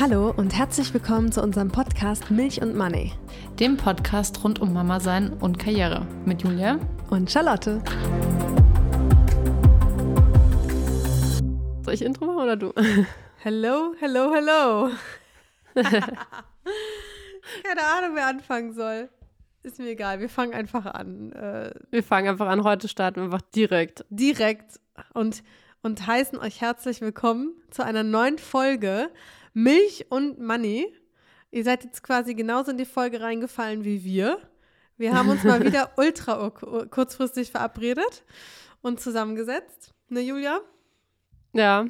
Hallo und herzlich willkommen zu unserem Podcast Milch und Money. Dem Podcast rund um Mama sein und Karriere mit Julia und Charlotte. Soll ich Intro machen oder du? Hello, hello, hello. Keine Ahnung, wer anfangen soll. Ist mir egal, wir fangen einfach an. Äh, wir fangen einfach an. Heute starten wir einfach direkt. Direkt und, und heißen euch herzlich willkommen zu einer neuen Folge Milch und Money. Ihr seid jetzt quasi genauso in die Folge reingefallen wie wir. Wir haben uns mal wieder ultra kurzfristig verabredet und zusammengesetzt. Ne, Julia? Ja.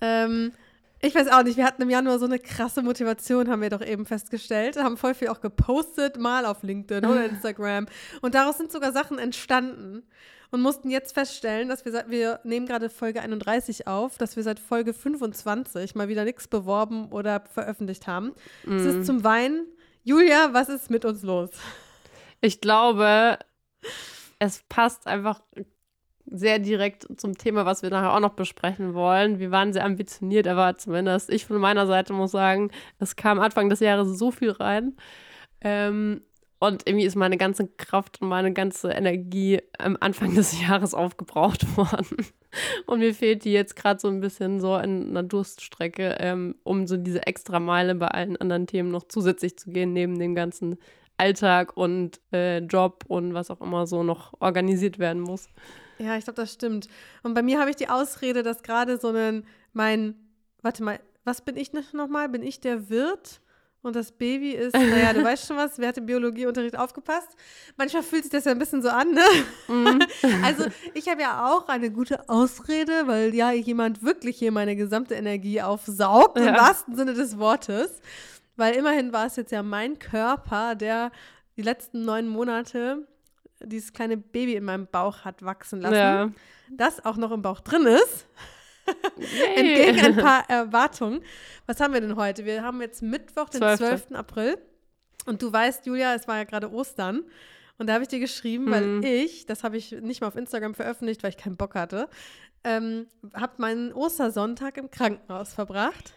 Ähm, ich weiß auch nicht, wir hatten im Januar so eine krasse Motivation, haben wir doch eben festgestellt. Haben voll viel auch gepostet, mal auf LinkedIn oder Instagram. Und daraus sind sogar Sachen entstanden und mussten jetzt feststellen, dass wir, wir nehmen gerade Folge 31 auf, dass wir seit Folge 25 mal wieder nichts beworben oder veröffentlicht haben. Mm. Es ist mm. zum Weinen. Julia, was ist mit uns los? Ich glaube, es passt einfach sehr direkt zum Thema, was wir nachher auch noch besprechen wollen. Wir waren sehr ambitioniert, aber zumindest ich von meiner Seite muss sagen, es kam Anfang des Jahres so viel rein. Ähm, und irgendwie ist meine ganze Kraft und meine ganze Energie am Anfang des Jahres aufgebraucht worden. Und mir fehlt die jetzt gerade so ein bisschen so in einer Durststrecke, ähm, um so diese extra Meile bei allen anderen Themen noch zusätzlich zu gehen, neben dem ganzen Alltag und äh, Job und was auch immer so noch organisiert werden muss. Ja, ich glaube, das stimmt. Und bei mir habe ich die Ausrede, dass gerade so ein, mein, warte mal, was bin ich nochmal? Bin ich der Wirt? Und das Baby ist, naja, du weißt schon was, wer hat im Biologieunterricht aufgepasst? Manchmal fühlt sich das ja ein bisschen so an, ne? Mhm. Also ich habe ja auch eine gute Ausrede, weil ja jemand wirklich hier meine gesamte Energie aufsaugt, ja. im wahrsten Sinne des Wortes. Weil immerhin war es jetzt ja mein Körper, der die letzten neun Monate dieses kleine Baby in meinem Bauch hat wachsen lassen, ja. das auch noch im Bauch drin ist. Entgegen ein paar Erwartungen. Was haben wir denn heute? Wir haben jetzt Mittwoch, den 12. 12. April. Und du weißt, Julia, es war ja gerade Ostern. Und da habe ich dir geschrieben, mhm. weil ich, das habe ich nicht mal auf Instagram veröffentlicht, weil ich keinen Bock hatte, ähm, habe meinen Ostersonntag im Krankenhaus verbracht,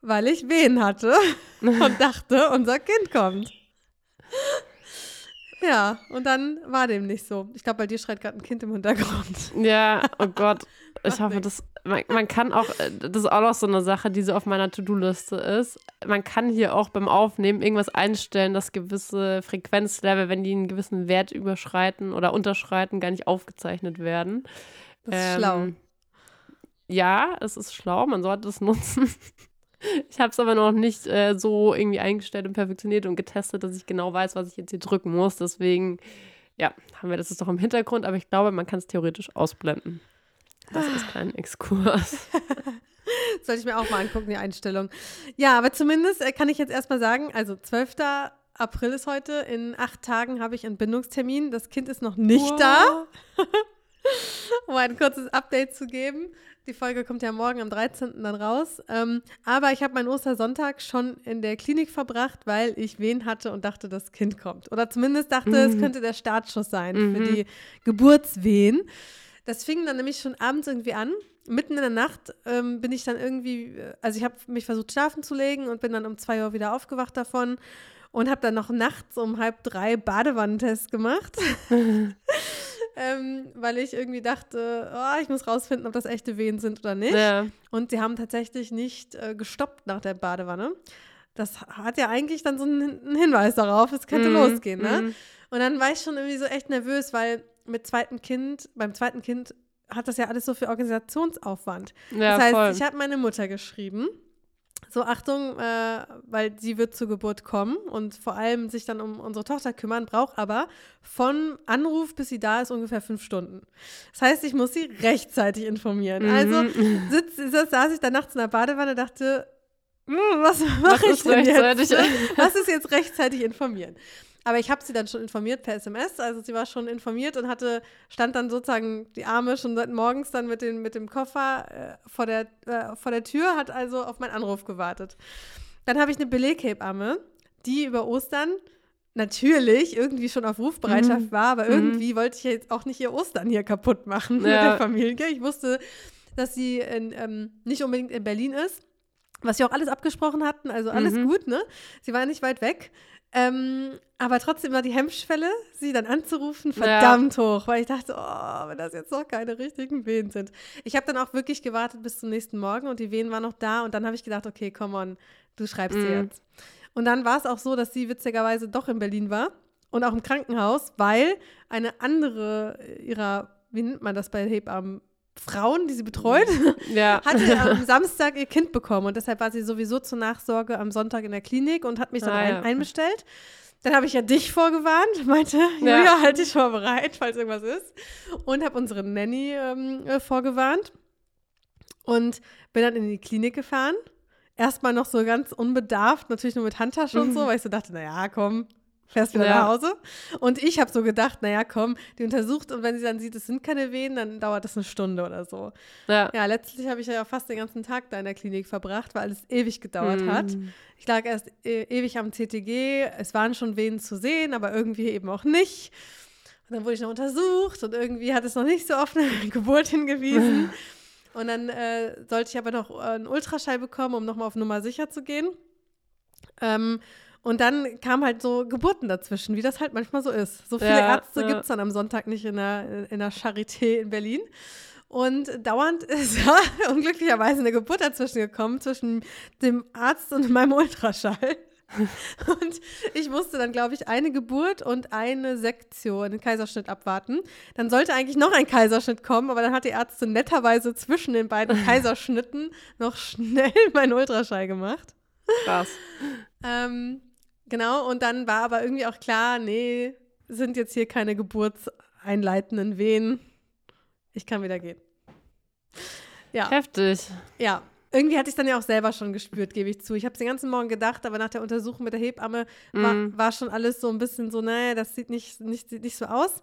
weil ich Wehen hatte und dachte, unser Kind kommt. Ja, und dann war dem nicht so. Ich glaube, bei dir schreit gerade ein Kind im Hintergrund. Ja, oh Gott. Ich hoffe, das, man, man, kann auch, äh, das ist auch noch so eine Sache, die so auf meiner To-Do-Liste ist. Man kann hier auch beim Aufnehmen irgendwas einstellen, dass gewisse Frequenzlevel, wenn die einen gewissen Wert überschreiten oder unterschreiten, gar nicht aufgezeichnet werden. Das ist ähm, schlau. Ja, es ist schlau, man sollte es nutzen. Ich habe es aber noch nicht äh, so irgendwie eingestellt und perfektioniert und getestet, dass ich genau weiß, was ich jetzt hier drücken muss. Deswegen, ja, haben wir das ist doch im Hintergrund, aber ich glaube, man kann es theoretisch ausblenden. Das ist kein Exkurs. Sollte ich mir auch mal angucken, die Einstellung. Ja, aber zumindest äh, kann ich jetzt erstmal sagen, also 12. April ist heute. In acht Tagen habe ich einen Bindungstermin. Das Kind ist noch nicht wow. da. um ein kurzes Update zu geben. Die Folge kommt ja morgen am 13. dann raus. Ähm, aber ich habe meinen Ostersonntag schon in der Klinik verbracht, weil ich Wehen hatte und dachte, das Kind kommt. Oder zumindest dachte, mhm. es könnte der Startschuss sein mhm. für die Geburtswehen. Das fing dann nämlich schon abends irgendwie an. Mitten in der Nacht ähm, bin ich dann irgendwie, also ich habe mich versucht schlafen zu legen und bin dann um zwei Uhr wieder aufgewacht davon und habe dann noch nachts um halb drei Badewannentest gemacht. ähm, weil ich irgendwie dachte, oh, ich muss rausfinden, ob das echte Wehen sind oder nicht. Ja. Und sie haben tatsächlich nicht äh, gestoppt nach der Badewanne. Das hat ja eigentlich dann so einen, einen Hinweis darauf, es könnte mm, losgehen, ne? Mm. Und dann war ich schon irgendwie so echt nervös, weil mit zweitem Kind, beim zweiten Kind hat das ja alles so viel Organisationsaufwand. Ja, das heißt, voll. ich habe meine Mutter geschrieben so Achtung, äh, weil sie wird zur Geburt kommen und vor allem sich dann um unsere Tochter kümmern, braucht aber von Anruf bis sie da ist ungefähr fünf Stunden. Das heißt, ich muss sie rechtzeitig informieren. Mhm. Also sitz, sitz, saß ich da nachts in der Badewanne, dachte, hm, was mache ich denn jetzt? Was ist jetzt rechtzeitig informieren? Aber ich habe sie dann schon informiert per SMS. Also sie war schon informiert und hatte, stand dann sozusagen die Arme schon seit morgens dann mit, den, mit dem Koffer äh, vor, der, äh, vor der Tür, hat also auf meinen Anruf gewartet. Dann habe ich eine Beleghebamme, die über Ostern natürlich irgendwie schon auf Rufbereitschaft Mhm. war, aber Mhm. irgendwie wollte ich jetzt auch nicht ihr Ostern hier kaputt machen mit Ja. der Familie. Ich wusste, dass sie in, ähm, nicht unbedingt in Berlin ist, was wir auch alles abgesprochen hatten, also alles Mhm. gut, ne? Sie war nicht weit weg. Ähm, aber trotzdem war die Hemmschwelle, sie dann anzurufen, Ja. verdammt hoch, weil ich dachte, oh, wenn das jetzt noch keine richtigen Wehen sind. Ich habe dann auch wirklich gewartet bis zum nächsten Morgen und die Wehen waren noch da und dann habe ich gedacht, okay, come on, du schreibst sie Mhm. jetzt. Und dann war es auch so, dass sie witzigerweise doch in Berlin war und auch im Krankenhaus, weil eine andere ihrer, wie nennt man das bei Hebammen, Frauen, die sie betreut, Ja. hatte am Samstag ihr Kind bekommen und deshalb war sie sowieso zur Nachsorge am Sonntag in der Klinik und hat mich dann Ah, ein, ja. einbestellt. Dann habe ich ja dich vorgewarnt, meinte, Ja. Julia, halt dich schon bereit, falls irgendwas ist. Und habe unsere Nanny ähm, äh, vorgewarnt und bin dann in die Klinik gefahren. Erstmal noch so ganz unbedarft, natürlich nur mit Handtasche und so, weil ich so dachte, naja, komm, fährst wieder. Ja. nach Hause. Und ich habe so gedacht, naja, komm, die untersucht und wenn sie dann sieht, es sind keine Wehen, dann dauert das eine Stunde oder so. ja. Ja, letztlich habe ich ja fast den ganzen Tag da in der Klinik verbracht, weil alles ewig gedauert Mhm. hat. Ich lag erst e ewig am CTG, es waren schon Venen zu sehen, aber irgendwie eben auch nicht. Und dann wurde ich noch untersucht und irgendwie hat es noch nicht so auf eine Geburt hingewiesen. Und dann äh, sollte ich aber noch äh, einen Ultraschall bekommen, um nochmal auf Nummer sicher zu gehen. Ähm, und dann kamen halt so Geburten dazwischen, wie das halt manchmal so ist. So viele Ja, Ärzte ja. gibt es dann am Sonntag nicht in der, in der Charité in Berlin. Und dauernd ist ja unglücklicherweise eine Geburt dazwischen gekommen, zwischen dem Arzt und meinem Ultraschall. Und ich musste dann, glaube ich, eine Geburt und eine Sektion, einen Kaiserschnitt abwarten. Dann sollte eigentlich noch ein Kaiserschnitt kommen, aber dann hat die Ärztin netterweise zwischen den beiden Kaiserschnitten noch schnell meinen Ultraschall gemacht. Krass. Ähm, genau, und dann war aber irgendwie auch klar, nee, sind jetzt hier keine geburtseinleitenden Wehen. Ich kann wieder gehen. Ja, Heftig. ja. Irgendwie hatte ich es dann ja auch selber schon gespürt, gebe ich zu. Ich habe es den ganzen Morgen gedacht, aber nach der Untersuchung mit der Hebamme war, Mhm. war schon alles so ein bisschen so, naja, das sieht nicht, nicht, sieht nicht so aus.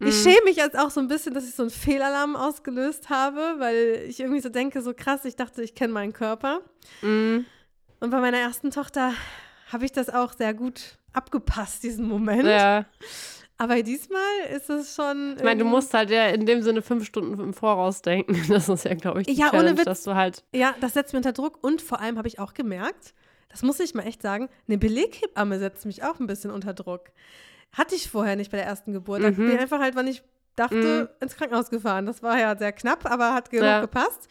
Ich Mhm. schäme mich jetzt auch so ein bisschen, dass ich so einen Fehlalarm ausgelöst habe, weil ich irgendwie so denke, so krass, ich dachte, ich kenne meinen Körper. Mhm. Und bei meiner ersten Tochter habe ich das auch sehr gut abgepasst, diesen Moment. Ja. Aber diesmal ist es schon. Ich meine, du musst halt ja in dem Sinne fünf Stunden im Voraus denken. Das ist ja, glaube ich, die Ja, ohne Witz. dass du halt. Ja, das setzt mich unter Druck. Und vor allem habe ich auch gemerkt, das muss ich mal echt sagen, eine Beleghebamme setzt mich auch ein bisschen unter Druck. Hatte ich vorher nicht bei der ersten Geburt. Da Mhm. bin ich einfach halt, wann ich dachte, ins Krankenhaus gefahren. Das war ja sehr knapp, aber hat genug Ja. gepasst.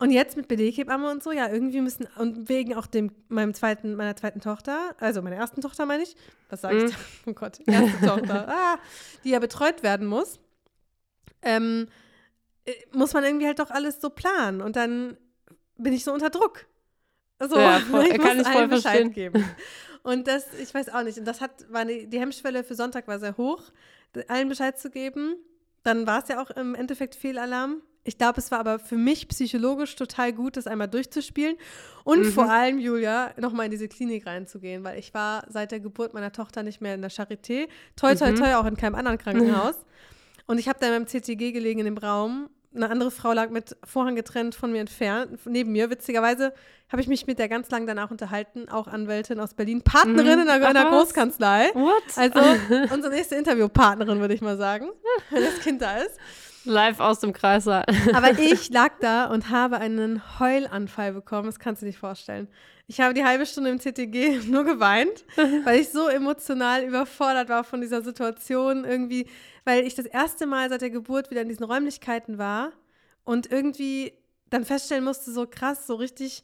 Und jetzt mit Beleghebamme und so, ja, irgendwie müssen, und wegen auch dem, meinem zweiten, meiner zweiten Tochter, also meiner ersten Tochter meine ich, was sage ich Mhm. da? Oh Gott, erste Tochter, ah, die ja betreut werden muss, ähm, äh, muss man irgendwie halt doch alles so planen. Und dann bin ich so unter Druck. So, Ja, voll- ich kann muss ich voll allen Bescheid verstehen. geben. Und das, ich weiß auch nicht, und das hat, war eine, die Hemmschwelle für Sonntag war sehr hoch, allen Bescheid zu geben. Dann war es ja auch im Endeffekt Fehlalarm. Ich glaube, es war aber für mich psychologisch total gut, das einmal durchzuspielen und Mhm. vor allem, Julia, nochmal in diese Klinik reinzugehen, weil ich war seit der Geburt meiner Tochter nicht mehr in der Charité, toi, toi, Mhm. toi, auch in keinem anderen Krankenhaus. Und ich habe da in meinem CTG gelegen in dem Raum. Eine andere Frau lag mit Vorhang getrennt von mir entfernt, neben mir. Witzigerweise habe ich mich mit der ganz lang danach unterhalten, auch Anwältin aus Berlin, Partnerin Mhm. in einer? Großkanzlei. What? Also unsere nächste Interviewpartnerin, würde ich mal sagen, wenn das Kind da ist. Live aus dem Kreissaal. Aber ich lag da und habe einen Heulanfall bekommen. Das kannst du dir nicht vorstellen. Ich habe die halbe Stunde im CTG nur geweint, weil ich so emotional überfordert war von dieser Situation irgendwie, weil ich das erste Mal seit der Geburt wieder in diesen Räumlichkeiten war und irgendwie dann feststellen musste, so krass, so richtig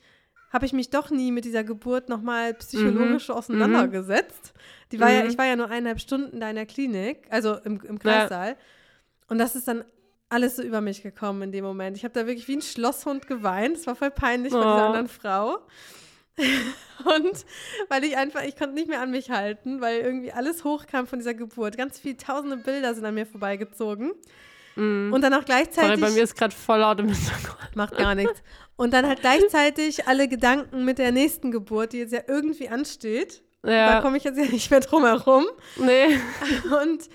habe ich mich doch nie mit dieser Geburt nochmal psychologisch auseinandergesetzt. Die war ja, Mhm. ich war ja nur eineinhalb Stunden da in der Klinik, also im, im Kreissaal. Und das ist dann alles so über mich gekommen in dem Moment. Ich habe da wirklich wie ein Schlosshund geweint. Es war voll peinlich vor dieser Oh. anderen Frau. Und weil ich einfach, ich konnte nicht mehr an mich halten, weil irgendwie alles hochkam von dieser Geburt. Ganz viele tausende Bilder sind an mir vorbeigezogen. Mhm. Und dann auch Sorry, gleichzeitig. bei mir ist gerade voll laut im Hintergrund. Macht gar nichts. Und dann halt gleichzeitig alle Gedanken mit der nächsten Geburt, die jetzt ja irgendwie ansteht. Da Ja. komme ich jetzt ja nicht mehr drum herum. Nee. Und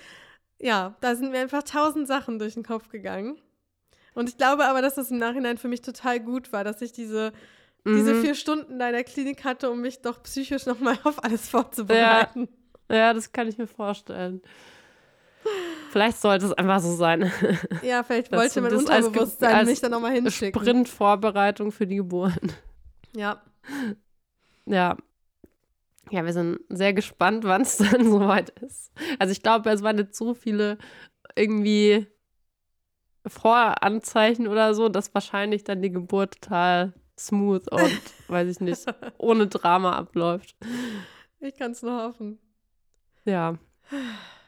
ja, da sind mir einfach tausend Sachen durch den Kopf gegangen. Und ich glaube aber, dass das im Nachhinein für mich total gut war, dass ich diese diese Mhm. vier Stunden da in der Klinik hatte, um mich doch psychisch nochmal auf alles vorzubereiten. Ja, das kann ich mir vorstellen. Vielleicht sollte es einfach so sein. Ja, vielleicht wollte mein das als Unterbewusstsein als mich dann nochmal hinschicken. Sprintvorbereitung für die Geburt. Ja. Ja. Ja, wir sind sehr gespannt, wann es dann soweit ist. Also ich glaube, es waren jetzt so viele irgendwie Voranzeichen oder so, dass wahrscheinlich dann die Geburt total smooth und, weiß ich nicht, ohne Drama abläuft. Ich kann es nur hoffen. Ja.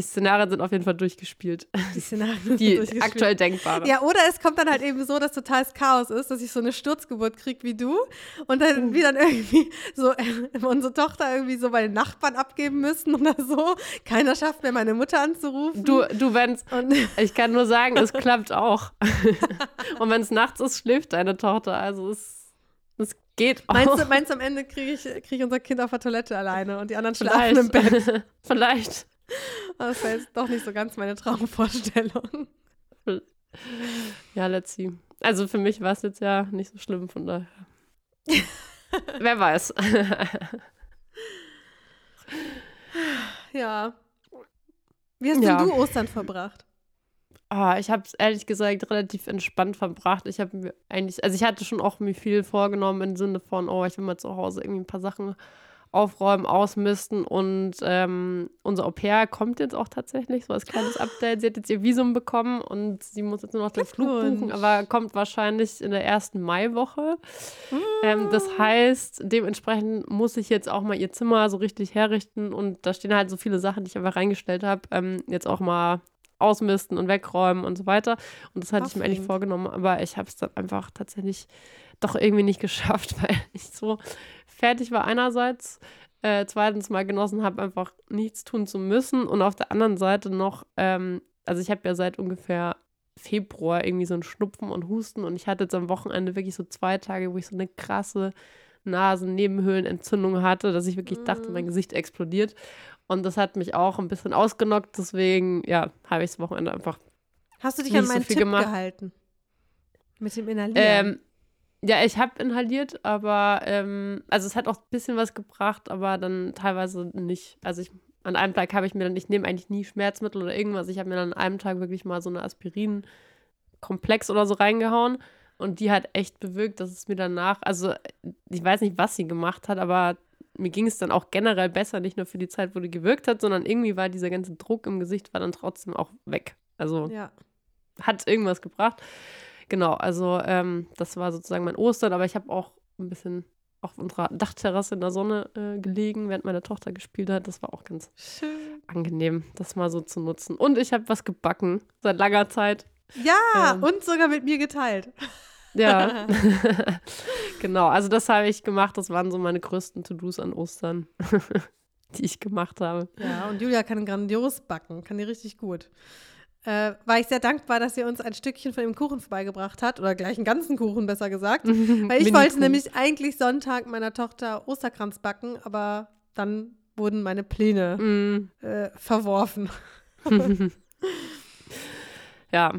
Die Szenarien sind auf jeden Fall durchgespielt. Die Szenarien sind Die durchgespielt. aktuell denkbare. Ja, oder es kommt dann halt eben so, dass totales Chaos ist, dass ich so eine Sturzgeburt kriege wie du und Mhm. dann wir dann irgendwie so äh, unsere Tochter irgendwie so bei den Nachbarn abgeben müssen oder so. Keiner schafft mehr, meine Mutter anzurufen. Du, du, wenn's, und ich kann nur sagen, es klappt auch. und wenn es nachts ist, schläft deine Tochter. Also es, es geht auch. meinst du, meinst du, am Ende kriege ich, krieg ich unser Kind auf der Toilette alleine und die anderen schlafen im Bett? Vielleicht. Das war jetzt doch nicht so ganz meine Traumvorstellung. Ja, let's see. Also für mich war es jetzt ja nicht so schlimm, von daher. Wer weiß. Ja. Wie hast Ja. denn du Ostern verbracht? Ah, ich habe es ehrlich gesagt relativ entspannt verbracht. Ich habe mir eigentlich, also ich hatte schon auch mir viel vorgenommen im Sinne von, oh, ich will mal zu Hause irgendwie ein paar Sachen aufräumen, ausmisten und ähm, unser Au pair kommt jetzt auch tatsächlich, so als kleines Update. Sie hat jetzt ihr Visum bekommen und sie muss jetzt nur noch den Flug buchen, aber kommt wahrscheinlich in der ersten Maiwoche. Ähm, das heißt, dementsprechend muss ich jetzt auch mal ihr Zimmer so richtig herrichten und da stehen halt so viele Sachen, die ich einfach reingestellt habe, ähm, jetzt auch mal ausmisten und wegräumen und so weiter. Und das hatte ich mir eigentlich vorgenommen, aber ich habe es dann einfach tatsächlich doch irgendwie nicht geschafft, weil ich so fertig war einerseits, äh, zweitens mal genossen habe, einfach nichts tun zu müssen und auf der anderen Seite noch, ähm, also ich habe ja seit ungefähr Februar irgendwie so ein Schnupfen und Husten und ich hatte jetzt am Wochenende wirklich so zwei Tage, wo ich so eine krasse Nasen-Nebenhöhlenentzündung hatte, dass ich wirklich dachte, mein Gesicht explodiert. Und das hat mich auch ein bisschen ausgenockt, deswegen, ja, habe ich das Wochenende einfach Hast du dich an so meinen viel Tipp gemacht. gehalten? Mit dem Inhalieren? Ähm, ja, ich habe inhaliert, aber ähm, also es hat auch ein bisschen was gebracht, aber dann teilweise nicht. Also ich, an einem Tag habe ich mir dann, ich nehme eigentlich nie Schmerzmittel oder irgendwas. Ich habe mir dann an einem Tag wirklich mal so eine Aspirin-Komplex oder so reingehauen. Und die hat echt bewirkt, dass es mir danach, also ich weiß nicht, was sie gemacht hat, aber mir ging es dann auch generell besser, nicht nur für die Zeit, wo die gewirkt hat, sondern irgendwie war dieser ganze Druck im Gesicht war dann trotzdem auch weg. Also ja. hat irgendwas gebracht. Genau, also ähm, das war sozusagen mein Ostern, aber ich habe auch ein bisschen auf unserer Dachterrasse in der Sonne äh, gelegen, während meine Tochter gespielt hat. Das war auch ganz Schön. angenehm, das mal so zu nutzen. Und ich habe was gebacken seit langer Zeit. Ja, Ähm. und sogar mit mir geteilt. Ja, genau. Also das habe ich gemacht. Das waren so meine größten To-Dos an Ostern, die ich gemacht habe. Ja, und Julia kann grandios backen, kann die richtig gut. Äh, war ich sehr dankbar, dass sie uns ein Stückchen von dem Kuchen vorbeigebracht hat, oder gleich einen ganzen Kuchen, besser gesagt. Weil ich wollte nämlich eigentlich Sonntag meiner Tochter Osterkranz backen, aber dann wurden meine Pläne Mm. äh, verworfen. ja,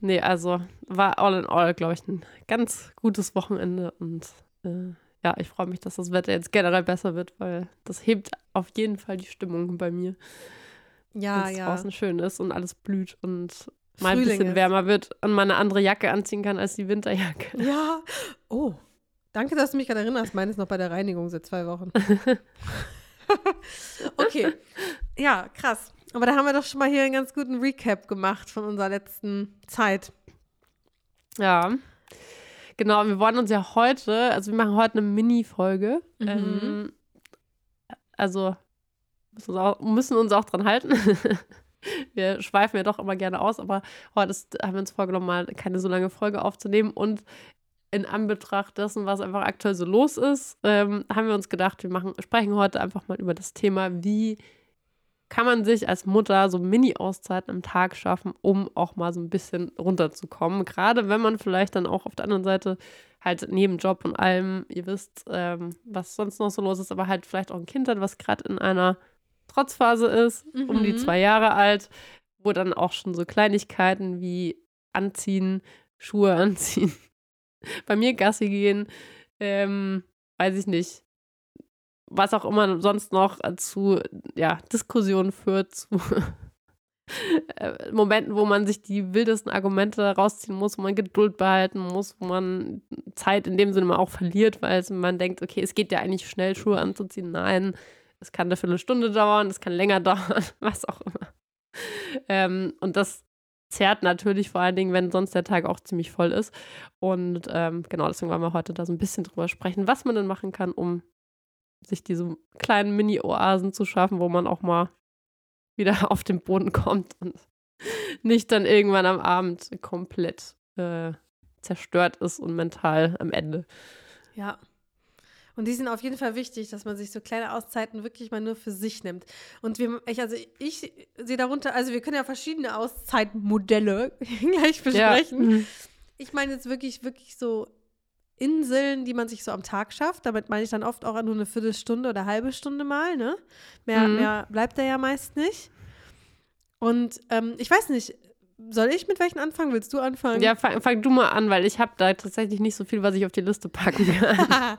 nee, also war all in all, glaube ich, ein ganz gutes Wochenende und äh, ja, ich freue mich, dass das Wetter jetzt generell besser wird, weil das hebt auf jeden Fall die Stimmung bei mir, Ja, wenn es ja. draußen schön ist und alles blüht und mal ein bisschen wärmer wird und man eine andere Jacke anziehen kann als die Winterjacke. Ja. Oh. Danke, dass du mich gerade erinnerst. Meine ist noch bei der Reinigung seit zwei Wochen. okay. Ja, krass. Aber da haben wir doch schon mal hier einen ganz guten Recap gemacht von unserer letzten Zeit. Ja. Genau, wir wollen uns ja heute, also wir machen heute eine Mini-Folge. Mhm. Ähm, also müssen uns, auch, müssen uns auch dran halten. wir schweifen ja doch immer gerne aus, aber heute ist, haben wir uns vorgenommen, mal keine so lange Folge aufzunehmen. Und in Anbetracht dessen, was einfach aktuell so los ist, ähm, haben wir uns gedacht, wir machen, sprechen heute einfach mal über das Thema, wie kann man sich als Mutter so Mini-Auszeiten am Tag schaffen, um auch mal so ein bisschen runterzukommen. Gerade wenn man vielleicht dann auch auf der anderen Seite halt neben Job und allem, ihr wisst, ähm, was sonst noch so los ist, aber halt vielleicht auch ein Kind hat, was gerade in einer Trotzphase ist, um die Mhm. zwei Jahre alt, wo dann auch schon so Kleinigkeiten wie Anziehen, Schuhe anziehen, bei mir Gassi gehen, ähm, weiß ich nicht, was auch immer sonst noch zu ja, Diskussionen führt, zu äh, Momenten, wo man sich die wildesten Argumente rausziehen muss, wo man Geduld behalten muss, wo man Zeit in dem Sinne auch verliert, weil man denkt, okay, es geht ja eigentlich schnell, Schuhe anzuziehen. Nein, es kann eine Viertelstunde dauern, es kann länger dauern, was auch immer. Ähm, und das zerrt natürlich vor allen Dingen, wenn sonst der Tag auch ziemlich voll ist. Und ähm, genau, deswegen wollen wir heute da so ein bisschen drüber sprechen, was man denn machen kann, um sich diese kleinen Mini-Oasen zu schaffen, wo man auch mal wieder auf den Boden kommt und nicht dann irgendwann am Abend komplett äh, zerstört ist und mental am Ende. Ja. Und die sind auf jeden Fall wichtig, dass man sich so kleine Auszeiten wirklich mal nur für sich nimmt. Und wir, ich, also ich sehe darunter, also wir können ja verschiedene Auszeitmodelle gleich besprechen. Ja. Mhm. Ich meine jetzt wirklich, wirklich so Inseln, die man sich so am Tag schafft. Damit meine ich dann oft auch nur eine Viertelstunde oder eine halbe Stunde mal, ne? Mehr, mhm. mehr bleibt da ja meist nicht. Und ähm, ich weiß nicht, soll ich mit welchen anfangen? Willst du anfangen? Ja, fang, fang du mal an, weil ich habe da tatsächlich nicht so viel, was ich auf die Liste packen kann.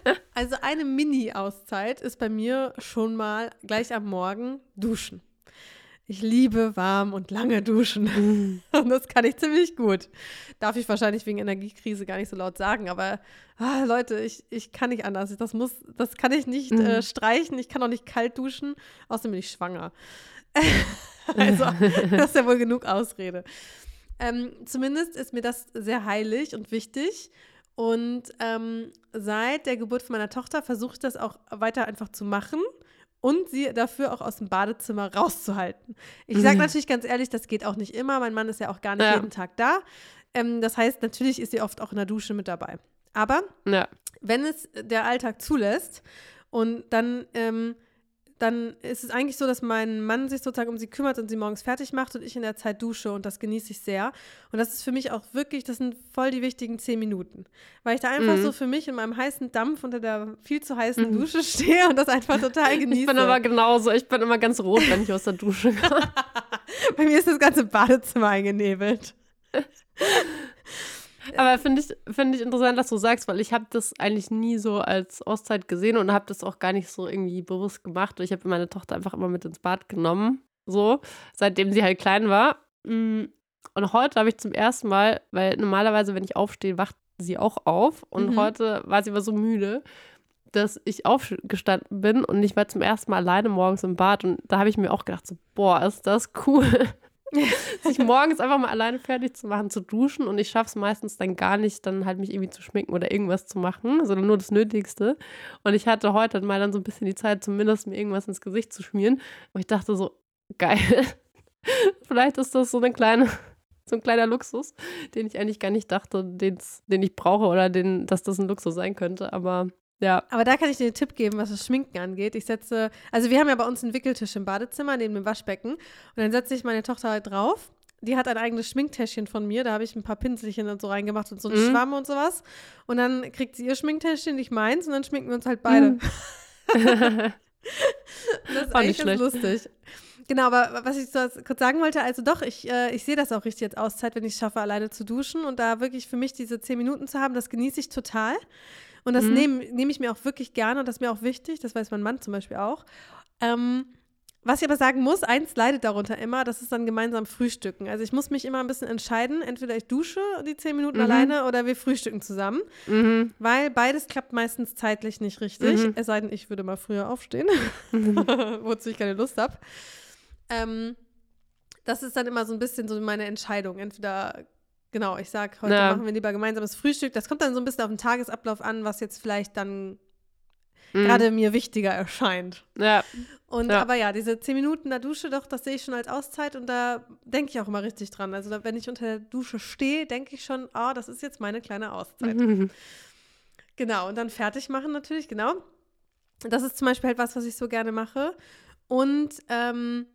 also eine Mini-Auszeit ist bei mir schon mal gleich am Morgen duschen. Ich liebe warm und lange duschen. Mm. Und das kann ich ziemlich gut. Darf ich wahrscheinlich wegen Energiekrise gar nicht so laut sagen, aber ah, Leute, ich, ich kann nicht anders. Das muss, das kann ich nicht mm. äh, streichen. Ich kann auch nicht kalt duschen. Außerdem bin ich schwanger. also, das ist ja wohl genug Ausrede. Ähm, zumindest ist mir das sehr heilig und wichtig. Und ähm, seit der Geburt von meiner Tochter versuche ich das auch weiter einfach zu machen und sie dafür auch aus dem Badezimmer rauszuhalten. Ich sage mhm. natürlich ganz ehrlich, das geht auch nicht immer. Mein Mann ist ja auch gar nicht ja. jeden Tag da. Ähm, das heißt, natürlich ist sie oft auch in der Dusche mit dabei. Aber ja. wenn es der Alltag zulässt und dann ähm, dann ist es eigentlich so, dass mein Mann sich sozusagen um sie kümmert und sie morgens fertig macht und ich in der Zeit dusche und das genieße ich sehr. Und das ist für mich auch wirklich, das sind voll die wichtigen zehn Minuten. Weil ich da einfach mhm. so für mich in meinem heißen Dampf unter der viel zu heißen mhm. Dusche stehe und das einfach total genieße. Ich bin aber genauso, ich bin immer ganz rot, wenn ich aus der Dusche komme. Bei mir ist das ganze Badezimmer eingenebelt. Aber finde ich, find ich interessant, dass du sagst, weil ich habe das eigentlich nie so als Auszeit gesehen und habe das auch gar nicht so irgendwie bewusst gemacht. Ich habe meine Tochter einfach immer mit ins Bad genommen, so, seitdem sie halt klein war. Mm, und heute habe ich zum ersten Mal, weil normalerweise, wenn ich aufstehe, wacht sie auch auf. Und mhm. heute war sie aber so müde, dass ich aufgestanden bin und ich war zum ersten Mal alleine morgens im Bad. Und da habe ich mir auch gedacht, so, boah, ist das cool. sich morgens einfach mal alleine fertig zu machen, zu duschen und ich schaffe es meistens dann gar nicht, dann halt mich irgendwie zu schminken oder irgendwas zu machen, sondern nur das Nötigste. Und ich hatte heute mal dann so ein bisschen die Zeit, zumindest mir irgendwas ins Gesicht zu schmieren. Und ich dachte so, geil. Vielleicht ist das so eine kleine, so ein kleiner Luxus, den ich eigentlich gar nicht dachte, den ich brauche oder den, dass das ein Luxus sein könnte. Aber ja. Aber da kann ich dir einen Tipp geben, was das Schminken angeht. Ich setze, also wir haben ja bei uns einen Wickeltisch im Badezimmer neben dem Waschbecken und dann setze ich meine Tochter halt drauf. Die hat ein eigenes Schminktäschchen von mir, da habe ich ein paar Pinselchen und so reingemacht und so einen mhm. Schwamm und sowas. Und dann kriegt sie ihr Schminktäschchen, ich meins und dann schminken wir uns halt beide. Mhm. das ist eigentlich ganz lustig. Genau, aber was ich so kurz sagen wollte, also doch, ich, äh, ich sehe das auch richtig als Auszeit, wenn ich es schaffe, alleine zu duschen und da wirklich für mich diese zehn Minuten zu haben, das genieße ich total. Und das mhm. nehme nehm ich mir auch wirklich gerne und das ist mir auch wichtig, das weiß mein Mann zum Beispiel auch. Ähm, was ich aber sagen muss, eins leidet darunter immer, das ist dann gemeinsam Frühstücken. Also ich muss mich immer ein bisschen entscheiden, entweder ich dusche die zehn Minuten mhm. alleine oder wir frühstücken zusammen, mhm. weil beides klappt meistens zeitlich nicht richtig, mhm. es sei denn, ich würde mal früher aufstehen, mhm. wozu ich keine Lust habe. Ähm, das ist dann immer so ein bisschen so meine Entscheidung. Entweder Genau, ich sag, heute ja. machen wir lieber gemeinsames Frühstück. Das kommt dann so ein bisschen auf den Tagesablauf an, was jetzt vielleicht dann mhm. gerade mir wichtiger erscheint. Ja. Und ja. aber ja, diese zehn Minuten der Dusche, doch, das sehe ich schon als Auszeit und da denke ich auch immer richtig dran. Also da, wenn ich unter der Dusche stehe, denke ich schon, ah, oh, das ist jetzt meine kleine Auszeit. Mhm. Genau, und dann fertig machen natürlich, genau. Das ist zum Beispiel halt was, was ich so gerne mache. Und ähm,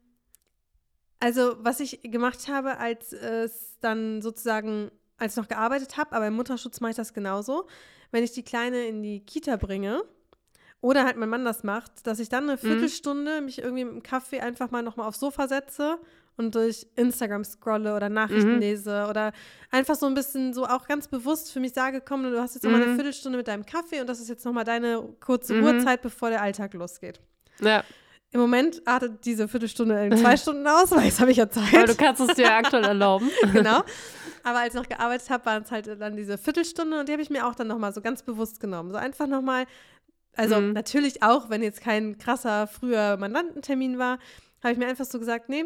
also, was ich gemacht habe, als es dann sozusagen, als ich noch gearbeitet habe, aber im Mutterschutz mache ich das genauso. Wenn ich die Kleine in die Kita bringe oder halt mein Mann das macht, dass ich dann eine Mhm. Viertelstunde mich irgendwie mit dem Kaffee einfach mal nochmal aufs Sofa setze und durch Instagram scrolle oder Nachrichten Mhm. lese oder einfach so ein bisschen so auch ganz bewusst für mich sage, komm, du hast jetzt nochmal eine Mhm. Viertelstunde mit deinem Kaffee und das ist jetzt nochmal deine kurze Mhm. Ruhezeit, bevor der Alltag losgeht. Ja, Im Moment artet diese Viertelstunde in zwei Stunden aus, weil jetzt habe ich ja Zeit. du kannst es dir aktuell erlauben. genau. Aber als ich noch gearbeitet habe, waren es halt dann diese Viertelstunde und die habe ich mir auch dann nochmal so ganz bewusst genommen. So einfach nochmal, also Mhm. natürlich auch, wenn jetzt kein krasser früher Mandantentermin war, habe ich mir einfach so gesagt, nee,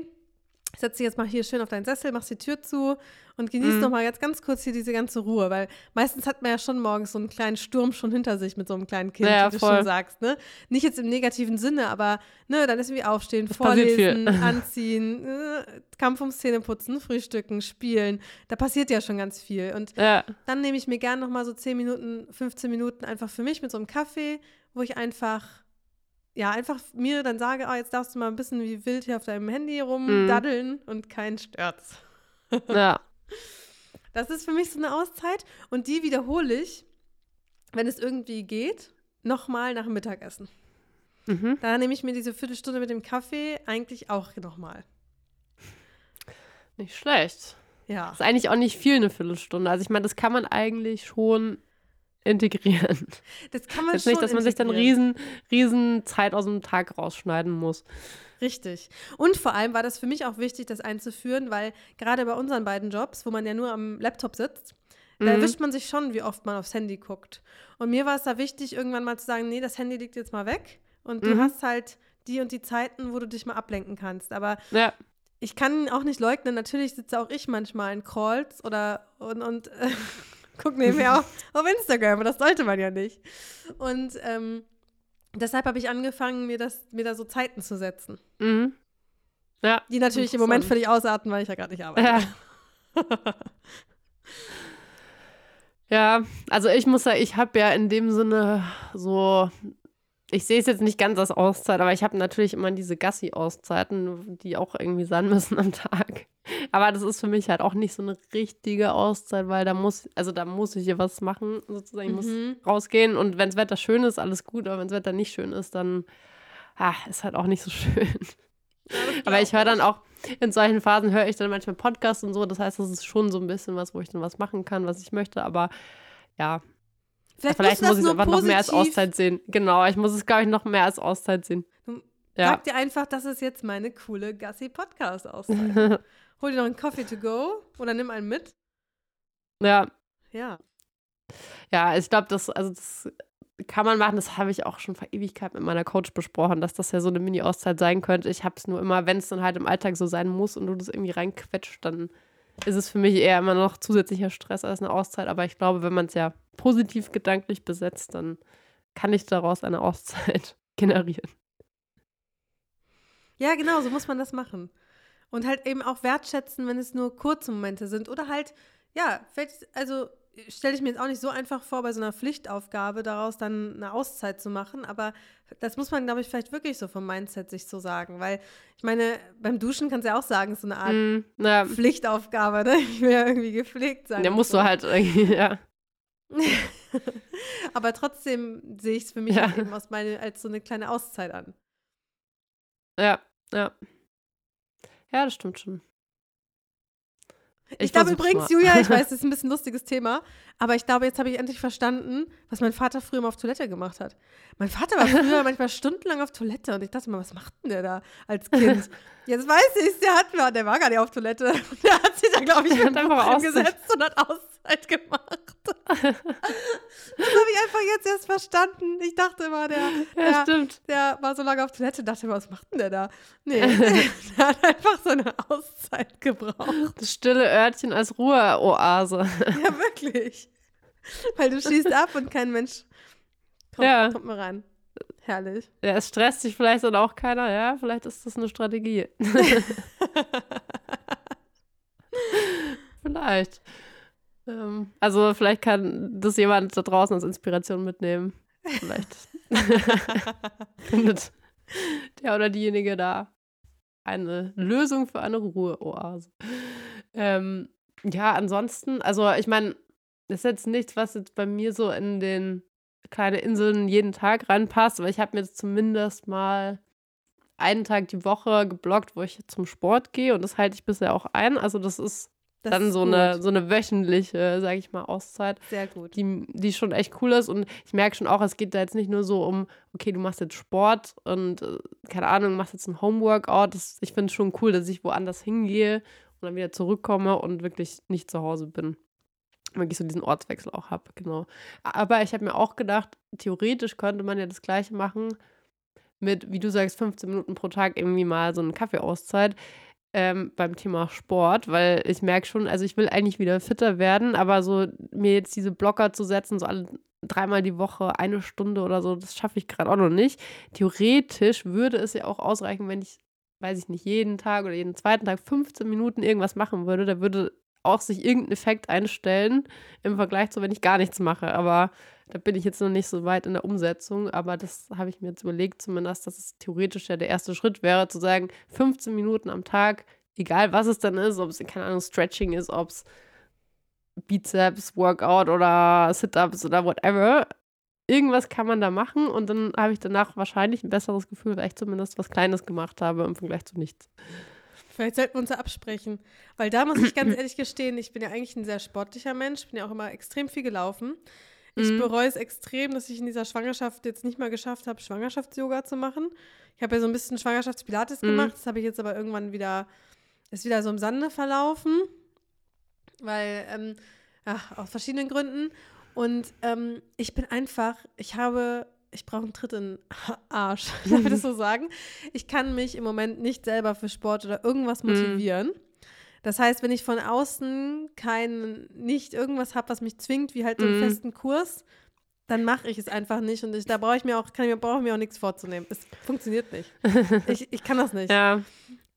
setz dich jetzt mal hier schön auf deinen Sessel, machst die Tür zu und genieß Mhm. noch mal jetzt ganz kurz hier diese ganze Ruhe, weil meistens hat man ja schon morgens so einen kleinen Sturm schon hinter sich mit so einem kleinen Kind, Ja, wie du voll. schon sagst, ne? Nicht jetzt im negativen Sinne, aber ne, dann ist irgendwie aufstehen, viel. vorlesen, anziehen, äh, Kampf ums Zähneputzen, frühstücken, spielen. Da passiert ja schon ganz viel und Ja, dann nehme ich mir gern noch mal so 10 Minuten, 15 Minuten einfach für mich mit so einem Kaffee, wo ich einfach, ja, einfach mir dann sage, ah, jetzt darfst du mal ein bisschen wie wild hier auf deinem Handy rumdaddeln und keinen stört's. ja. Das ist für mich so eine Auszeit und die wiederhole ich, wenn es irgendwie geht, noch mal nach dem Mittagessen. Mhm. Da nehme ich mir diese Viertelstunde mit dem Kaffee eigentlich auch noch mal. Nicht schlecht. Ja. Ist eigentlich auch nicht viel, eine Viertelstunde. Also ich meine, das kann man eigentlich schon integrieren. Das kann man Jetzt schon nicht, dass man sich dann riesen, riesen Zeit aus dem Tag rausschneiden muss. Richtig. Und vor allem war das für mich auch wichtig, das einzuführen, weil gerade bei unseren beiden Jobs, wo man ja nur am Laptop sitzt, da Mhm. erwischt man sich schon, wie oft man aufs Handy guckt. Und mir war es da wichtig, irgendwann mal zu sagen, nee, das Handy liegt jetzt mal weg und du Mhm. hast halt die und die Zeiten, wo du dich mal ablenken kannst. Aber Ja, ich kann auch nicht leugnen, natürlich sitze auch ich manchmal in Calls oder und, und äh, gucke nebenher auf, auf Instagram, aber das sollte man ja nicht. Und ähm, deshalb habe ich angefangen, mir, das, mir da so Zeiten zu setzen. mhm. Ja. Die natürlich im Moment völlig ausarten, weil ich ja gerade nicht arbeite. Ja. ja, also ich muss sagen, ich habe ja in dem Sinne so, ich sehe es jetzt nicht ganz als Auszeit, aber ich habe natürlich immer diese Gassi-Auszeiten, die auch irgendwie sein müssen am Tag. Aber das ist für mich halt auch nicht so eine richtige Auszeit, weil da muss, also da muss ich hier was machen, sozusagen. Ich muss Mhm. rausgehen und wenn das Wetter schön ist, alles gut, aber wenn das Wetter nicht schön ist, dann ah, ist halt auch nicht so schön. Aber ich höre dann auch, in solchen Phasen höre ich dann manchmal Podcasts und so. Das heißt, das ist schon so ein bisschen was, wo ich dann was machen kann, was ich möchte. Aber ja, Vielleicht, vielleicht muss ich es einfach noch mehr als Auszeit sehen. Genau, ich muss es, glaube ich, noch mehr als Auszeit sehen. Ja. Sag dir einfach, das ist jetzt meine coole Gassi-Podcast-Auszeit. Hol dir noch einen Coffee to go oder nimm einen mit. Ja, Ja. ja, ich glaube, das, also das kann man machen. Das habe ich auch schon vor Ewigkeit mit meiner Coach besprochen, dass das ja so eine Mini-Auszeit sein könnte. Ich habe es nur immer, wenn es dann halt im Alltag so sein muss und du das irgendwie reinquetscht, dann ist es für mich eher immer noch zusätzlicher Stress als eine Auszeit. Aber ich glaube, wenn man es ja positiv gedanklich besetzt, dann kann ich daraus eine Auszeit generieren. Ja, genau, so muss man das machen. Und halt eben auch wertschätzen, wenn es nur kurze Momente sind. Oder halt, ja, vielleicht, also stelle ich mir jetzt auch nicht so einfach vor, bei so einer Pflichtaufgabe daraus dann eine Auszeit zu machen. Aber das muss man, glaube ich, vielleicht wirklich so vom Mindset sich so sagen. Weil ich meine, beim Duschen kannst du ja auch sagen, es ist so eine Art Mm, na, Pflichtaufgabe, ne? Ich will ja irgendwie gepflegt sein. der und musst so. du halt irgendwie, ja. Aber trotzdem sehe ich es für mich Ja. halt eben aus meine, als so eine kleine Auszeit an. Ja, ja. Ja, das stimmt schon. Ich, glaube versuch's übrigens, mal. Julia, ich weiß, das ist ein bisschen ein lustiges Thema, aber ich glaube, jetzt habe ich endlich verstanden, was mein Vater früher mal auf Toilette gemacht hat. Mein Vater war früher manchmal stundenlang auf Toilette und ich dachte mal, was macht denn der da als Kind? Jetzt weiß ich, der, hat, der war gar nicht auf Toilette. Der hat sich da, glaube ich, einfach hingesetzt und hat Auszeit gemacht. das habe ich einfach jetzt erst verstanden. Ich dachte immer, der, Ja, der, der war so lange auf Toilette und dachte immer, was macht denn der da? Nee, der hat einfach so eine Auszeit gebraucht. Das stille Örtchen als Ruheoase. Ja, wirklich. Weil du schießt ab und kein Mensch kommt, Ja. kommt mal rein. Herrlich. Ja, es stresst sich vielleicht dann auch keiner, ja, vielleicht ist das eine Strategie. vielleicht. Ähm, also vielleicht kann das jemand da draußen als Inspiration mitnehmen. Vielleicht findet der oder diejenige da eine Lösung für eine Ruheoase. Ähm, ja, ansonsten, also ich meine, das ist jetzt nichts, was jetzt bei mir so in den kleine Inseln jeden Tag reinpasst, aber ich habe mir jetzt zumindest mal einen Tag die Woche geblockt, wo ich zum Sport gehe und das halte ich bisher auch ein. Also das ist das dann so, eine, so eine wöchentliche, sage ich mal, Auszeit. Sehr gut. Die, die schon echt cool ist. Und ich merke schon auch, es geht da jetzt nicht nur so um, okay, du machst jetzt Sport und, äh, keine Ahnung, machst jetzt ein Homeworkout. Das, ich finde es schon cool, dass ich woanders hingehe und dann wieder zurückkomme und wirklich nicht zu Hause bin. Wirklich so diesen Ortswechsel auch habe, genau. Aber ich habe mir auch gedacht, theoretisch könnte man ja das Gleiche machen mit, wie du sagst, 15 Minuten pro Tag irgendwie mal so eine Kaffeeauszeit ähm, beim Thema Sport, weil ich merke schon, also ich will eigentlich wieder fitter werden, aber so mir jetzt diese Blocker zu setzen, so alle dreimal die Woche eine Stunde oder so, das schaffe ich gerade auch noch nicht. Theoretisch würde es ja auch ausreichen, wenn ich, weiß ich nicht, jeden Tag oder jeden zweiten Tag 15 Minuten irgendwas machen würde. Da würde auch sich irgendein Effekt einstellen im Vergleich zu, wenn ich gar nichts mache. Aber da bin ich jetzt noch nicht so weit in der Umsetzung, aber das habe ich mir jetzt überlegt, zumindest, dass es theoretisch ja der erste Schritt wäre, zu sagen, 15 Minuten am Tag, egal was es dann ist, ob es, keine Ahnung, Stretching ist, ob es Bizeps, Workout oder Sit-Ups oder whatever. Irgendwas kann man da machen und dann habe ich danach wahrscheinlich ein besseres Gefühl, weil ich zumindest was Kleines gemacht habe im Vergleich zu nichts. Vielleicht sollten wir uns da absprechen. Weil da muss ich ganz ehrlich gestehen, ich bin ja eigentlich ein sehr sportlicher Mensch, bin ja auch immer extrem viel gelaufen. Ich mhm. bereue es extrem, dass ich in dieser Schwangerschaft jetzt nicht mal geschafft habe, Schwangerschafts-Yoga zu machen. Ich habe ja so ein bisschen Schwangerschaftspilates mhm. gemacht, das habe ich jetzt aber irgendwann wieder, ist wieder so im Sande verlaufen, weil, ähm, ach, aus verschiedenen Gründen. Und ähm, ich bin einfach, ich habe, ich brauche einen Tritt in Arsch, darf ich das so sagen? Ich kann mich im Moment nicht selber für Sport oder irgendwas mhm. motivieren. Mhm. Das heißt, wenn ich von außen kein, nicht irgendwas habe, was mich zwingt, wie halt so einen mm. festen Kurs, dann mache ich es einfach nicht und ich, da brauche ich mir auch, kann ich, brauche mir auch nichts vorzunehmen. Es funktioniert nicht. ich, ich kann das nicht. Ja.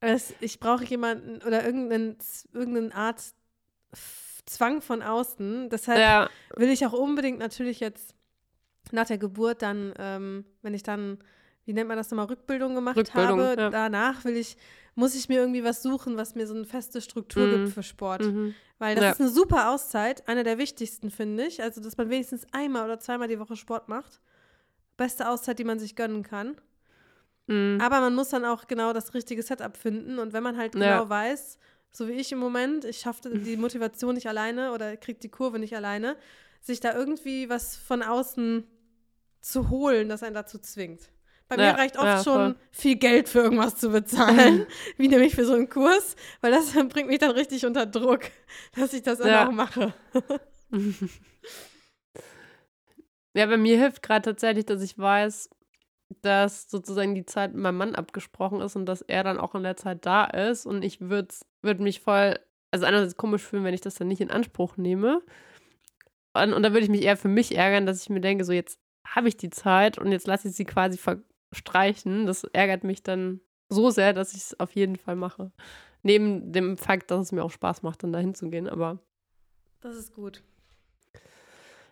Es, ich brauche jemanden oder irgendeinen, irgendeine Art Zwang von außen. Deshalb ja. will ich auch unbedingt natürlich jetzt nach der Geburt dann, ähm, wenn ich dann, wie nennt man das nochmal, Rückbildung gemacht Rückbildung, habe, ja. danach will ich muss ich mir irgendwie was suchen, was mir so eine feste Struktur mhm. gibt für Sport. Mhm. Weil das ja. ist eine super Auszeit, eine der wichtigsten, finde ich. Also, dass man wenigstens einmal oder zweimal die Woche Sport macht. Beste Auszeit, die man sich gönnen kann. Mhm. Aber man muss dann auch genau das richtige Setup finden. Und wenn man halt genau ja. weiß, so wie ich im Moment, ich schaffe die Motivation nicht alleine oder kriege die Kurve nicht alleine, sich da irgendwie was von außen zu holen, das einen dazu zwingt. Bei ja, mir reicht oft ja, schon viel Geld für irgendwas zu bezahlen, wie nämlich für so einen Kurs, weil das bringt mich dann richtig unter Druck, dass ich das dann ja. auch mache. ja, bei mir hilft gerade tatsächlich, dass ich weiß, dass sozusagen die Zeit mit meinem Mann abgesprochen ist und dass er dann auch in der Zeit da ist und ich würde würd mich voll, also einerseits komisch fühlen, wenn ich das dann nicht in Anspruch nehme. Und, und da würde ich mich eher für mich ärgern, dass ich mir denke, so jetzt habe ich die Zeit und jetzt lasse ich sie quasi ver streichen. Das ärgert mich dann so sehr, dass ich es auf jeden Fall mache. Neben dem Fakt, dass es mir auch Spaß macht, dann dahin zu gehen, aber. Das ist gut.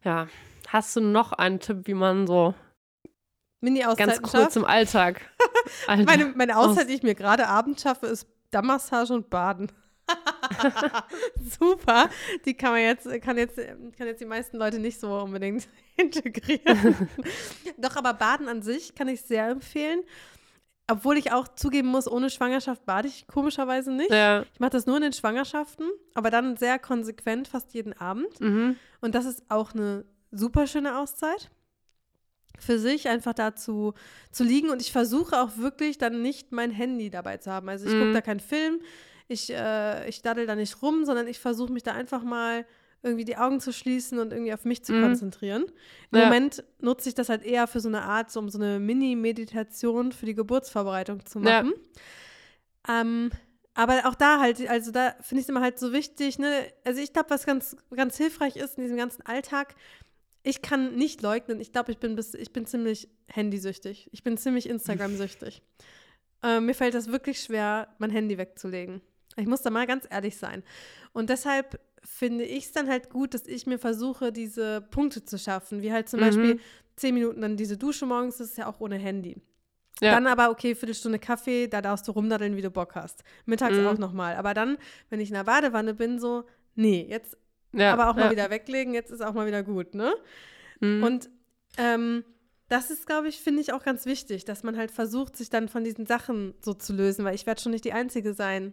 Ja. Hast du noch einen Tipp, wie man so Mini ganz kurz im Alltag. meine, meine Auszeit, die ich mir gerade abends schaffe, ist Dammmassage und Baden. Super. Die kann man jetzt, kann jetzt, kann jetzt die meisten Leute nicht so unbedingt integrieren. Doch, aber Baden an sich kann ich sehr empfehlen. Obwohl ich auch zugeben muss, ohne Schwangerschaft bade ich komischerweise nicht. Ja. Ich mache das nur in den Schwangerschaften, aber dann sehr konsequent, fast jeden Abend. Mhm. Und das ist auch eine super schöne Auszeit für sich einfach dazu zu liegen und ich versuche auch wirklich dann nicht mein Handy dabei zu haben. Also ich mhm. gucke da keinen Film, ich, äh, ich daddel da nicht rum, sondern ich versuche mich da einfach mal irgendwie die Augen zu schließen und irgendwie auf mich zu mhm. konzentrieren. Im ja. Moment nutze ich das halt eher für so eine Art, so um so eine Mini-Meditation für die Geburtsvorbereitung zu machen. Ja. Ähm, aber auch da halt, also da finde ich es immer halt so wichtig, ne? Also ich glaube, was ganz, ganz hilfreich ist in diesem ganzen Alltag, ich kann nicht leugnen, ich glaube, ich bin bis, ich bin ziemlich handysüchtig. Ich bin ziemlich Instagram-süchtig. äh, mir fällt das wirklich schwer, mein Handy wegzulegen. Ich muss da mal ganz ehrlich sein. Und deshalb finde ich es dann halt gut, dass ich mir versuche, diese Punkte zu schaffen. Wie halt zum mhm. Beispiel zehn Minuten dann diese Dusche morgens, das ist ja auch ohne Handy. Ja. Dann aber, okay, Viertelstunde Kaffee, da darfst du rumdaddeln, wie du Bock hast. Mittags mhm. auch nochmal. Aber dann, wenn ich in der Badewanne bin, so, nee, jetzt ja, aber auch mal ja. wieder weglegen, jetzt ist auch mal wieder gut, ne? Mhm. Und ähm, das ist, glaube ich, finde ich auch ganz wichtig, dass man halt versucht, sich dann von diesen Sachen so zu lösen, weil ich werde schon nicht die Einzige sein,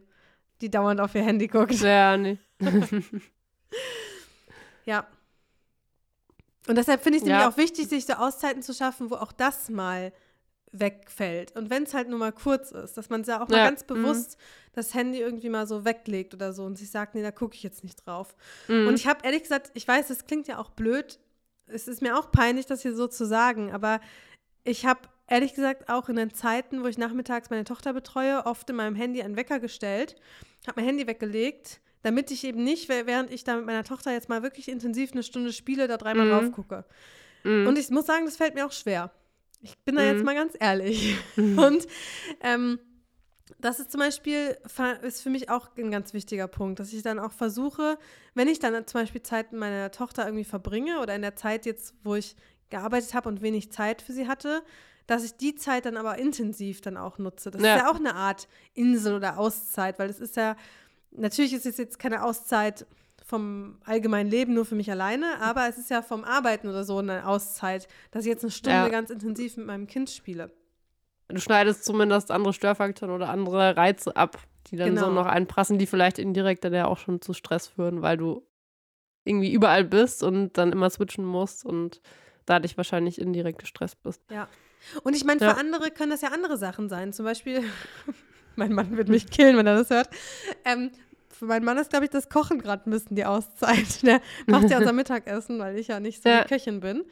die dauernd auf ihr Handy guckt. Ja, nee. Ja. Und deshalb finde ich es Ja. nämlich auch wichtig, sich so Auszeiten zu schaffen, wo auch das mal wegfällt. Und wenn es halt nur mal kurz ist, dass man ja auch mal Ja, ganz mhm. bewusst das Handy irgendwie mal so weglegt oder so und sich sagt, nee, da gucke ich jetzt nicht drauf. Mhm. Und ich habe ehrlich gesagt, ich weiß, es klingt ja auch blöd, es ist mir auch peinlich, das hier so zu sagen, aber ich habe ehrlich gesagt auch in den Zeiten, wo ich nachmittags meine Tochter betreue, oft in meinem Handy einen Wecker gestellt, habe mein Handy weggelegt, damit ich eben nicht, während ich da mit meiner Tochter jetzt mal wirklich intensiv eine Stunde spiele, da dreimal Mhm. drauf gucke. Mhm. Und ich muss sagen, das fällt mir auch schwer. Ich bin da Mhm. jetzt mal ganz ehrlich. Und ähm, das ist zum Beispiel, ist für mich auch ein ganz wichtiger Punkt, dass ich dann auch versuche, wenn ich dann zum Beispiel Zeit mit meiner Tochter irgendwie verbringe oder in der Zeit jetzt, wo ich gearbeitet habe und wenig Zeit für sie hatte, dass ich die Zeit dann aber intensiv dann auch nutze. Das Ja. ist ja auch eine Art Insel oder Auszeit, weil es ist ja, natürlich ist es jetzt keine Auszeit vom allgemeinen Leben nur für mich alleine, aber es ist ja vom Arbeiten oder so eine Auszeit, dass ich jetzt eine Stunde Ja. ganz intensiv mit meinem Kind spiele. du schneidest zumindest andere Störfaktoren oder andere Reize ab, die dann so Genau. noch einprassen, die vielleicht indirekt dann ja auch schon zu Stress führen, weil du irgendwie überall bist und dann immer switchen musst und dadurch wahrscheinlich indirekt gestresst bist. Und ich meine, für Ja. andere können das ja andere Sachen sein. Zum Beispiel, mein Mann wird mich killen, wenn er das hört. Ähm, für meinen Mann ist, glaube ich, das Kochen gerade ein bisschen die Auszeit. Der macht ja unser Mittagessen, weil ich ja nicht so Ja. die Köchin bin.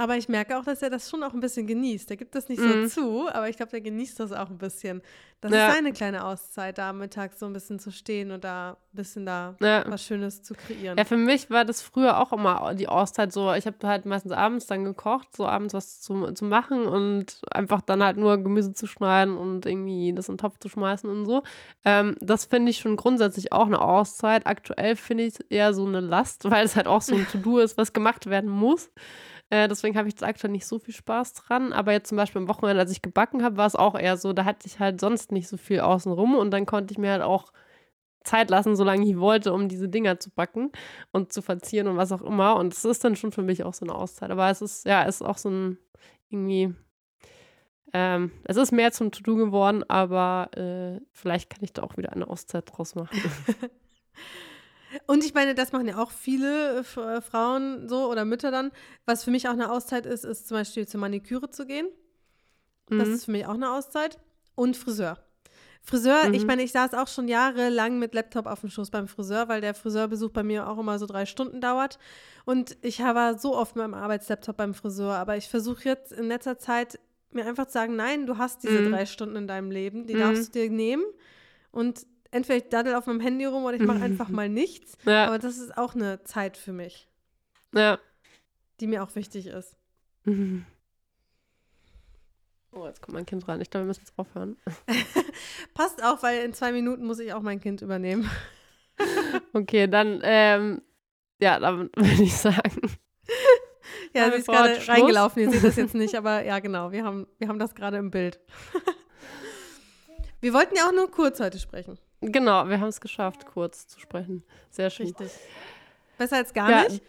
Aber ich merke auch, dass er das schon auch ein bisschen genießt. Der gibt das nicht Mhm. so zu, aber ich glaube, der genießt das auch ein bisschen. Das Ja. ist seine kleine Auszeit, da mittags so ein bisschen zu stehen und da ein bisschen da Ja. was Schönes zu kreieren. Ja, für mich war das früher auch immer die Auszeit so. Ich habe halt meistens abends dann gekocht, so abends was zu, zu machen und einfach dann halt nur Gemüse zu schneiden und irgendwie das in den Topf zu schmeißen und so. Ähm, das finde ich schon grundsätzlich auch eine Auszeit. Aktuell finde ich es eher so eine Last, weil es halt auch so ein To-Do ist, was gemacht werden muss. Äh, deswegen habe ich jetzt aktuell nicht so viel Spaß dran. Aber jetzt zum Beispiel am Wochenende, als ich gebacken habe, war es auch eher so, da hatte ich halt sonst nicht so viel außen rum und dann konnte ich mir halt auch Zeit lassen, solange ich wollte, um diese Dinger zu backen und zu verzieren und was auch immer. Und es ist dann schon für mich auch so eine Auszeit. Aber es ist, ja, es ist auch so ein irgendwie. Ähm, es ist mehr zum To-Do geworden, aber äh, vielleicht kann ich da auch wieder eine Auszeit draus machen. Und ich meine, das machen ja auch viele äh, äh, Frauen so oder Mütter dann. Was für mich auch eine Auszeit ist, ist zum Beispiel zur Maniküre zu gehen. Das Mhm. ist für mich auch eine Auszeit. Und Friseur. Friseur, ich Mhm. meine, ich saß auch schon jahrelang mit Laptop auf dem Schoß beim Friseur, weil der Friseurbesuch bei mir auch immer so drei Stunden dauert. Und ich war so oft mit meinem Arbeitslaptop beim Friseur. Aber ich versuche jetzt in letzter Zeit mir einfach zu sagen, nein, du hast diese Mhm. drei Stunden in deinem Leben, die Mhm. darfst du dir nehmen. Und entweder ich daddel auf meinem Handy rum oder ich mache einfach mal nichts. Ja, Aber das ist auch eine Zeit für mich, ja. die mir auch wichtig ist. Mhm. Oh, jetzt kommt mein Kind rein. Ich glaube, wir müssen jetzt aufhören. Passt auch, weil in zwei Minuten muss ich auch mein Kind übernehmen. Okay, dann, ähm, ja, dann würde ich sagen. Ja, sie wir ist gerade reingelaufen. Ihr seht das jetzt nicht, aber ja, genau. Wir haben, wir haben das gerade im Bild. wir wollten ja auch nur kurz heute sprechen. Genau, wir haben es geschafft, kurz zu sprechen. Sehr schön. Richtig. Besser als gar Ja, nicht.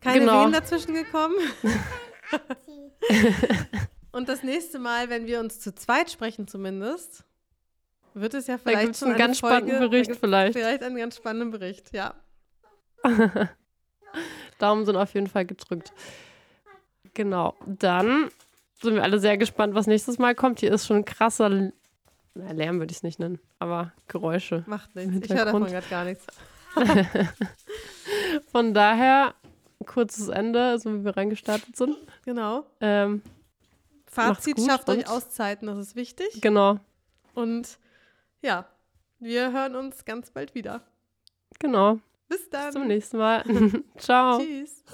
Keine genau. Wehen dazwischen gekommen. Und das nächste Mal, wenn wir uns zu zweit sprechen zumindest, wird es ja Da vielleicht es schon einen eine ganz Folge, spannenden da Bericht vielleicht. Vielleicht einen ganz spannenden Bericht, ja. Daumen sind auf jeden Fall gedrückt. Genau. Dann sind wir alle sehr gespannt, was nächstes Mal kommt. Hier ist schon krasser L- na, Lärm würde ich es nicht nennen, aber Geräusche. Macht nichts. Ich höre davon gerade gar nichts. Von daher, kurzes Ende, so wie wir reingestartet sind. Genau. Ähm, Fazit, schafft euch Auszeiten, das ist wichtig. Genau. Und ja, wir hören uns ganz bald wieder. Genau. Bis dann. Bis zum nächsten Mal. Ciao. Tschüss.